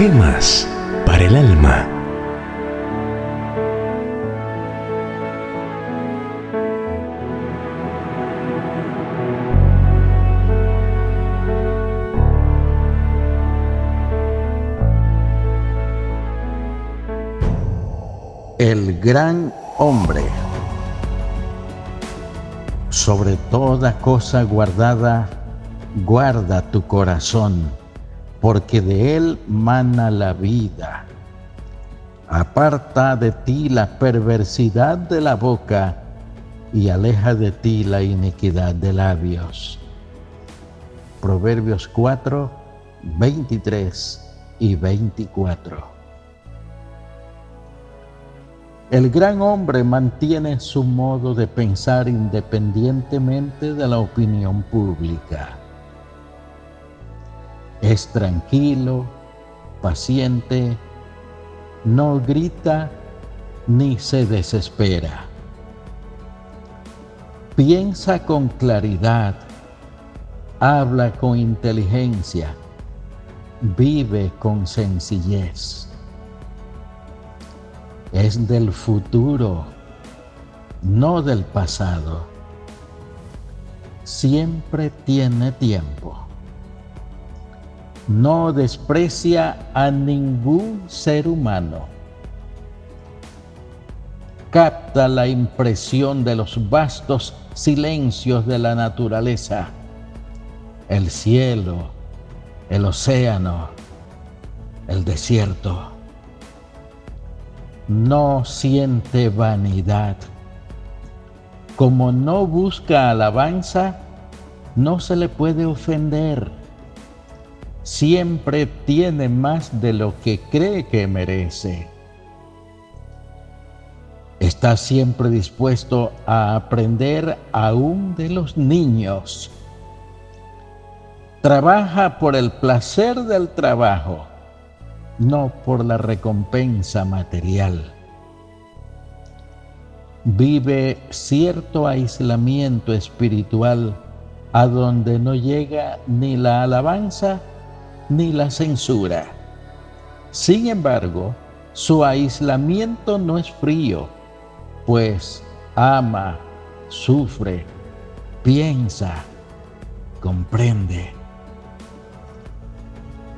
Gemas para el alma. El gran hombre. Sobre toda cosa guardada, guarda tu corazón porque de él mana la vida. Aparta de ti la perversidad de la boca y aleja de ti la iniquidad de labios. Proverbios 4, 23 y 24. El gran hombre mantiene su modo de pensar independientemente de la opinión pública es tranquilo, paciente, no grita ni se desespera. Piensa con claridad, habla con inteligencia, vive con sencillez. Es del futuro, no del pasado. Siempre tiene tiempo no desprecia a ningún ser humano. Capta la impresión de los vastos silencios de la naturaleza, el cielo, el océano, el desierto. No siente vanidad. Como no busca alabanza, no se le puede ofender siempre tiene más de lo que cree que merece. Está siempre dispuesto a aprender aún de los niños. Trabaja por el placer del trabajo, no por la recompensa material. Vive cierto aislamiento espiritual a donde no llega ni la alabanza ni la censura. Sin embargo, su aislamiento no es frío, pues ama, sufre, piensa, comprende.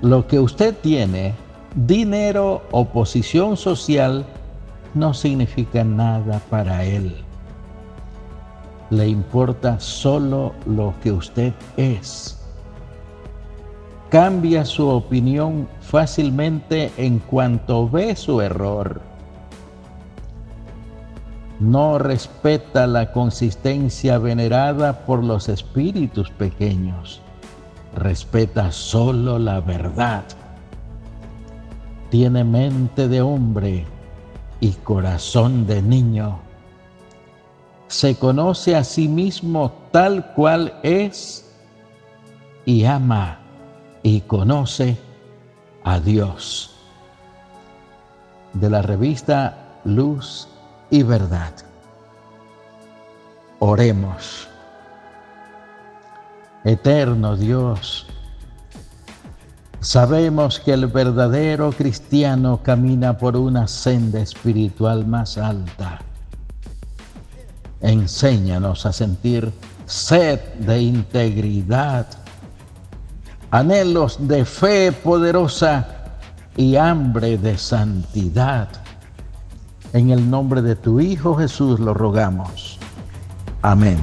Lo que usted tiene, dinero o posición social, no significa nada para él. Le importa solo lo que usted es cambia su opinión fácilmente en cuanto ve su error. No respeta la consistencia venerada por los espíritus pequeños. Respeta solo la verdad. Tiene mente de hombre y corazón de niño. Se conoce a sí mismo tal cual es y ama y conoce a Dios. De la revista Luz y Verdad. Oremos. Eterno Dios, sabemos que el verdadero cristiano camina por una senda espiritual más alta. Enséñanos a sentir sed de integridad anhelos de fe poderosa y hambre de santidad. En el nombre de tu Hijo Jesús lo rogamos. Amén.